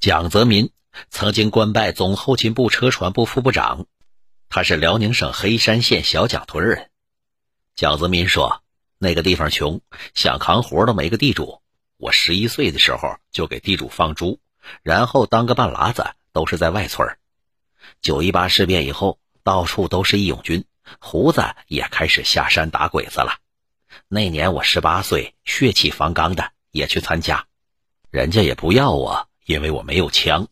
蒋泽民曾经官拜总后勤部车船部副部长，他是辽宁省黑山县小蒋屯人。蒋泽民说：“那个地方穷，想扛活都没个地主。我十一岁的时候就给地主放猪，然后当个半拉子，都是在外村。九一八事变以后，到处都是义勇军，胡子也开始下山打鬼子了。那年我十八岁，血气方刚的也去参加，人家也不要我。”因为我没有枪，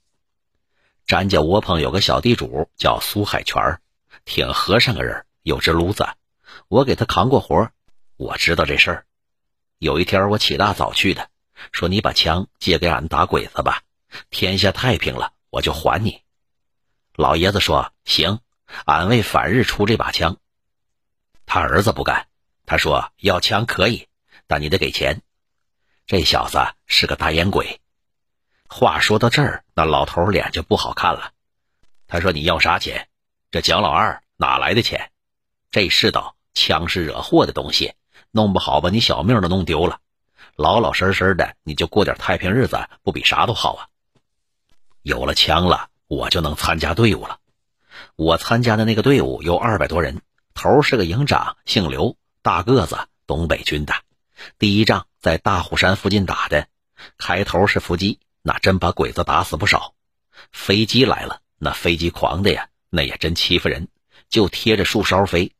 詹家窝棚有个小地主叫苏海全，挺和善个人，有只炉子，我给他扛过活，我知道这事儿。有一天我起大早去的，说你把枪借给俺打鬼子吧，天下太平了，我就还你。老爷子说行，俺为反日出这把枪。他儿子不干，他说要枪可以，但你得给钱。这小子是个大烟鬼。话说到这儿，那老头脸就不好看了。他说：“你要啥钱？这蒋老二哪来的钱？这世道，枪是惹祸的东西，弄不好把你小命都弄丢了。老老实实的，你就过点太平日子，不比啥都好啊？有了枪了，我就能参加队伍了。我参加的那个队伍有二百多人，头是个营长，姓刘，大个子，东北军的。第一仗在大虎山附近打的，开头是伏击。”那真把鬼子打死不少，飞机来了，那飞机狂的呀，那也真欺负人，就贴着树梢飞。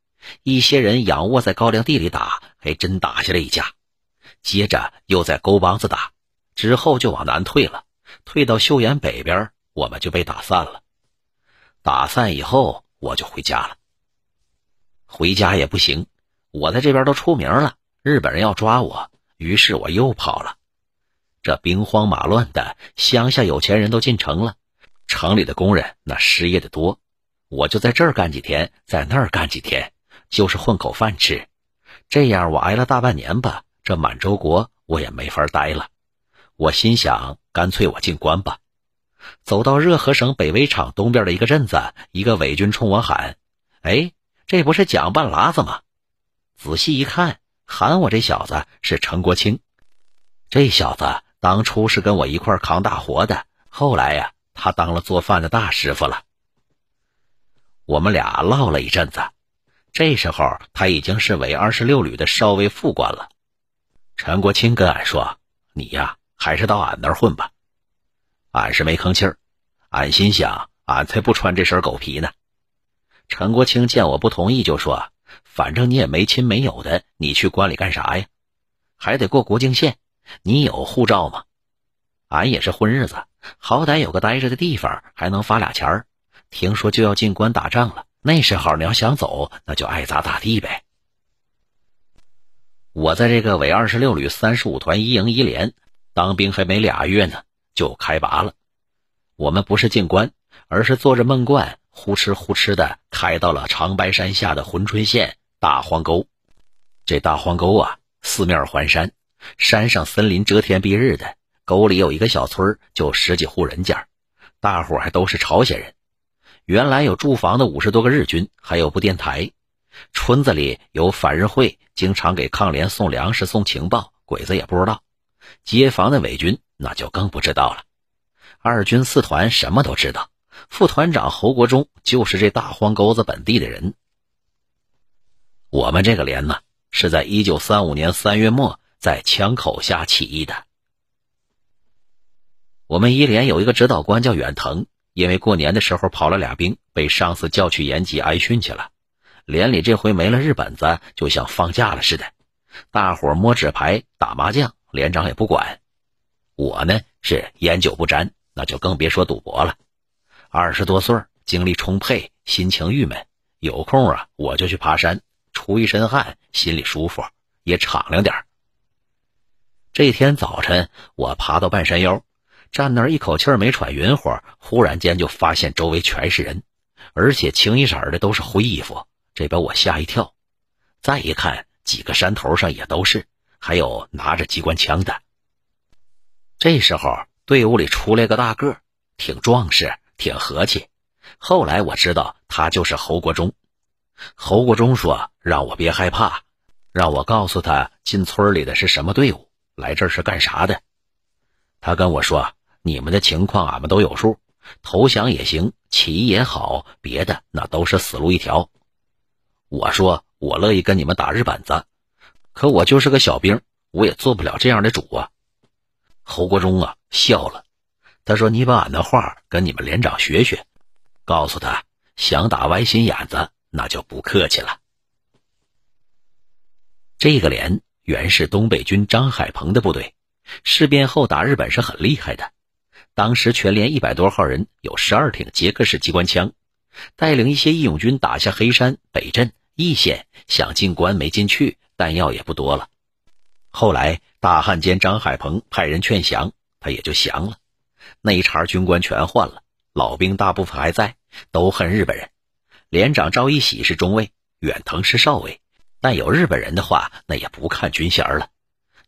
一些人仰卧在高粱地里打，还真打下来一架。接着又在沟帮子打，之后就往南退了，退到岫岩北边，我们就被打散了。打散以后，我就回家了。回家也不行，我在这边都出名了，日本人要抓我，于是我又跑了。这兵荒马乱的乡下，有钱人都进城了，城里的工人那失业的多。我就在这儿干几天，在那儿干几天，就是混口饭吃。这样我挨了大半年吧，这满洲国我也没法待了。我心想，干脆我进关吧。走到热河省北围场东边的一个镇子，一个伪军冲我喊：“哎，这不是蒋半拉子吗？”仔细一看，喊我这小子是陈国清。这小子。当初是跟我一块扛大活的，后来呀，他当了做饭的大师傅了。我们俩唠了一阵子，这时候他已经是伪二十六旅的少尉副官了。陈国清跟俺说：“你呀，还是到俺那儿混吧。”俺是没吭气儿，俺心想：俺才不穿这身狗皮呢。陈国清见我不同意，就说：“反正你也没亲没友的，你去关里干啥呀？还得过国境线。”你有护照吗？俺也是混日子，好歹有个待着的地方，还能发俩钱儿。听说就要进关打仗了，那时候你要想走，那就爱咋咋地呗。我在这个伪二十六旅三十五团一营一连当兵还没俩月呢，就开拔了。我们不是进关，而是坐着闷罐呼哧呼哧的开到了长白山下的珲春县大荒沟。这大荒沟啊，四面环山。山上森林遮天蔽日的，沟里有一个小村就十几户人家，大伙还都是朝鲜人。原来有驻防的五十多个日军，还有部电台。村子里有反日会，经常给抗联送粮食、送情报，鬼子也不知道。街坊的伪军那就更不知道了。二军四团什么都知道，副团长侯国忠就是这大荒沟子本地的人。我们这个连呢，是在一九三五年三月末。在枪口下起义的。我们一连有一个指导官叫远藤，因为过年的时候跑了俩兵，被上司叫去延吉挨训去了。连里这回没了日本子，就像放假了似的，大伙摸纸牌、打麻将，连长也不管。我呢是烟酒不沾，那就更别说赌博了。二十多岁，精力充沛，心情郁闷，有空啊我就去爬山，出一身汗，心里舒服，也敞亮点这天早晨，我爬到半山腰，站那儿一口气没喘匀乎，忽然间就发现周围全是人，而且清一色的都是灰衣服，这把我吓一跳。再一看，几个山头上也都是，还有拿着机关枪的。这时候，队伍里出来个大个，挺壮实，挺和气。后来我知道他就是侯国忠。侯国忠说让我别害怕，让我告诉他进村里的是什么队伍。来这儿是干啥的？他跟我说：“你们的情况俺们都有数，投降也行，起义也好，别的那都是死路一条。我说我乐意跟你们打日本子，可我就是个小兵，我也做不了这样的主啊。侯国忠啊笑了，他说：“你把俺的话跟你们连长学学，告诉他想打歪心眼子，那就不客气了。”这个连原是东北军张海鹏的部队，事变后打日本是很厉害的。当时全连一百多号人，有十二挺捷克式机关枪，带领一些义勇军打下黑山、北镇、易县，想进关没进去，弹药也不多了。后来大汉奸张海鹏派人劝降，他也就降了。那一茬军官全换了，老兵大部分还在，都恨日本人。连长赵一喜是中尉，远藤是少尉。但有日本人的话，那也不看军衔了。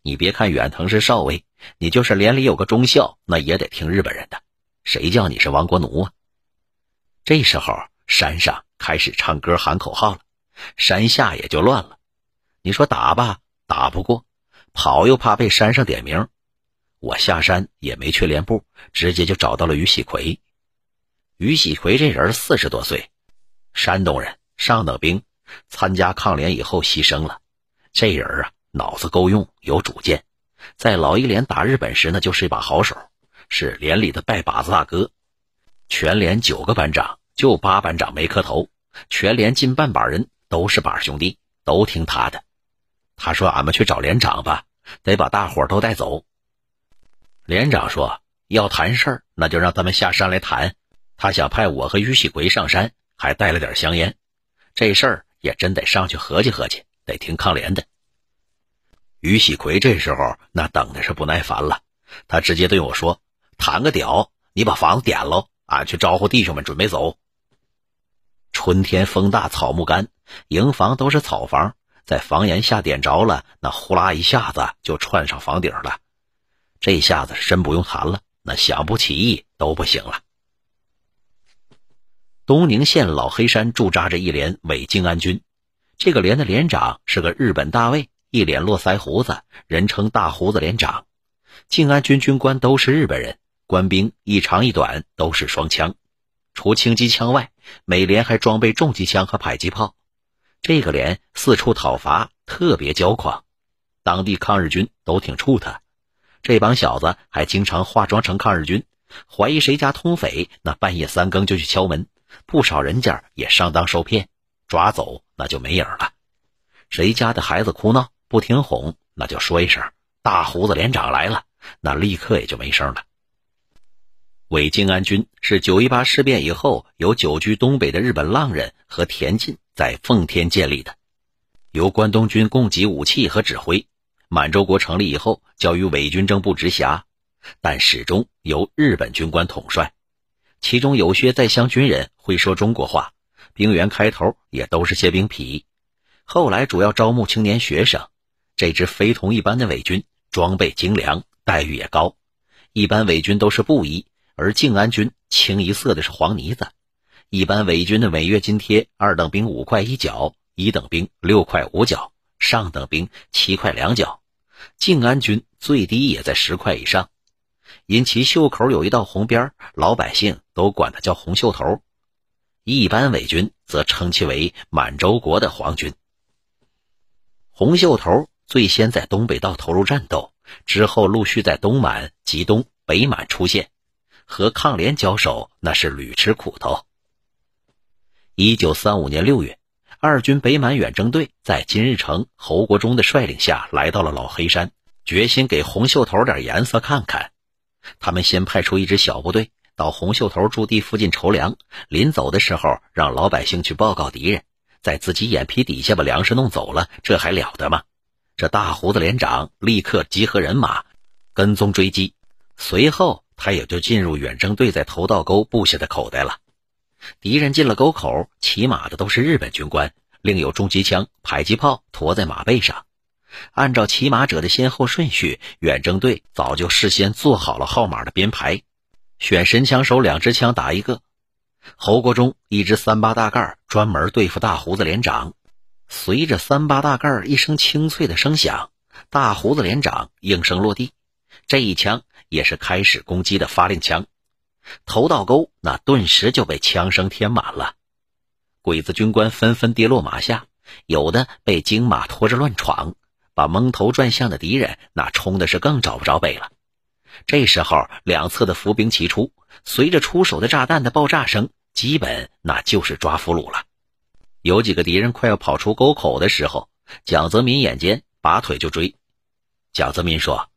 你别看远藤是少尉，你就是连里有个中校，那也得听日本人的。谁叫你是亡国奴啊？这时候山上开始唱歌喊口号了，山下也就乱了。你说打吧，打不过；跑又怕被山上点名。我下山也没去连部，直接就找到了于喜奎。于喜奎这人四十多岁，山东人，上等兵。参加抗联以后牺牲了，这人啊脑子够用，有主见，在老一连打日本时呢就是一把好手，是连里的拜把子大哥。全连九个班长，就八班长没磕头，全连近半把人都是把兄弟，都听他的。他说：“俺们去找连长吧，得把大伙都带走。”连长说：“要谈事儿，那就让他们下山来谈。”他想派我和于喜奎上山，还带了点香烟。这事儿。也真得上去合计合计，得听抗联的。于喜奎这时候那等的是不耐烦了，他直接对我说：“谈个屌！你把房子点喽，俺去招呼弟兄们准备走。”春天风大草木干，营房都是草房，在房檐下点着了，那呼啦一下子就串上房顶了。这下子是真不用谈了，那想不起义都不行了。东宁县老黑山驻扎着一连伪静安军，这个连的连长是个日本大尉，一脸络腮胡子，人称大胡子连长。静安军军官都是日本人，官兵一长一短，都是双枪。除轻机枪外，每连还装备重机枪和迫击炮。这个连四处讨伐，特别骄狂，当地抗日军都挺怵他。这帮小子还经常化妆成抗日军，怀疑谁家通匪，那半夜三更就去敲门。不少人家也上当受骗，抓走那就没影了。谁家的孩子哭闹不听哄，那就说一声“大胡子连长来了”，那立刻也就没声了。伪静安军是九一八事变以后由久居东北的日本浪人和田进在奉天建立的，由关东军供给武器和指挥。满洲国成立以后，交于伪军政部直辖，但始终由日本军官统帅。其中有些在乡军人会说中国话，兵员开头也都是些兵痞，后来主要招募青年学生。这支非同一般的伪军，装备精良，待遇也高。一般伪军都是布衣，而静安军清一色的是黄呢子。一般伪军的每月津贴，二等兵五块一角，一等兵六块五角，上等兵七块两角。静安军最低也在十块以上。因其袖口有一道红边老百姓都管他叫红袖头。一般伪军则称其为满洲国的皇军。红袖头最先在东北道投入战斗，之后陆续在东满、吉东、北满出现，和抗联交手那是屡吃苦头。一九三五年六月，二军北满远征队在金日成、侯国忠的率领下来到了老黑山，决心给红袖头点颜色看看。他们先派出一支小部队到红袖头驻地附近筹粮，临走的时候让老百姓去报告敌人，在自己眼皮底下把粮食弄走了，这还了得吗？这大胡子连长立刻集合人马，跟踪追击。随后他也就进入远征队在头道沟布下的口袋了。敌人进了沟口，骑马的都是日本军官，另有重机枪、迫击炮驮在马背上。按照骑马者的先后顺序，远征队早就事先做好了号码的编排，选神枪手两支枪打一个。侯国忠一支三八大盖，专门对付大胡子连长。随着三八大盖一声清脆的声响，大胡子连长应声落地。这一枪也是开始攻击的发令枪。头道沟那顿时就被枪声填满了，鬼子军官纷纷跌落马下，有的被惊马拖着乱闯，把蒙头转向的敌人那冲的是更找不着北了。这时候，两侧的伏兵齐出，随着出手的炸弹的爆炸声，基本那就是抓俘虏了。有几个敌人快要跑出沟口的时候，蒋泽民眼尖，拔腿就追。蒋泽民说：“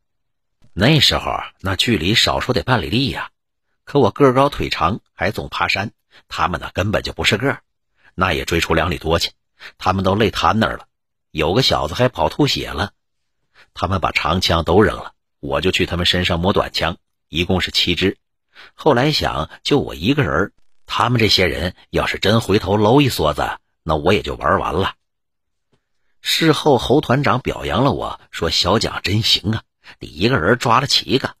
那时候那距离少说得半里地呀。”可我个高腿长，还总爬山，他们呢根本就不是个那也追出两里多去，他们都累瘫那儿了，有个小子还跑吐血了。他们把长枪都扔了，我就去他们身上摸短枪，一共是七支。后来想，就我一个人，他们这些人要是真回头搂一梭子，那我也就玩完了。事后侯团长表扬了我说：“小蒋真行啊，你一个人抓了七个。”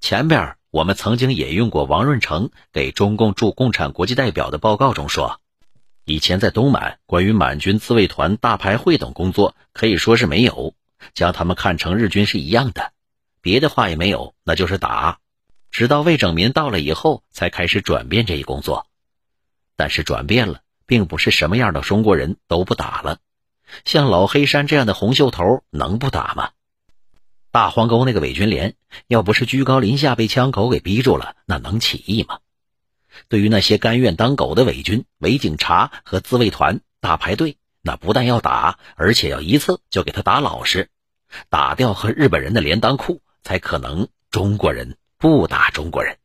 前边。我们曾经引用过王润成给中共驻共产国际代表的报告中说，以前在东满关于满军自卫团大排会等工作可以说是没有，将他们看成日军是一样的，别的话也没有，那就是打。直到魏拯民到了以后，才开始转变这一工作。但是转变了，并不是什么样的中国人都不打了，像老黑山这样的红袖头能不打吗？大黄沟那个伪军连，要不是居高临下被枪口给逼住了，那能起义吗？对于那些甘愿当狗的伪军、伪警察和自卫团大排队，那不但要打，而且要一次就给他打老实，打掉和日本人的连裆裤，才可能中国人不打中国人。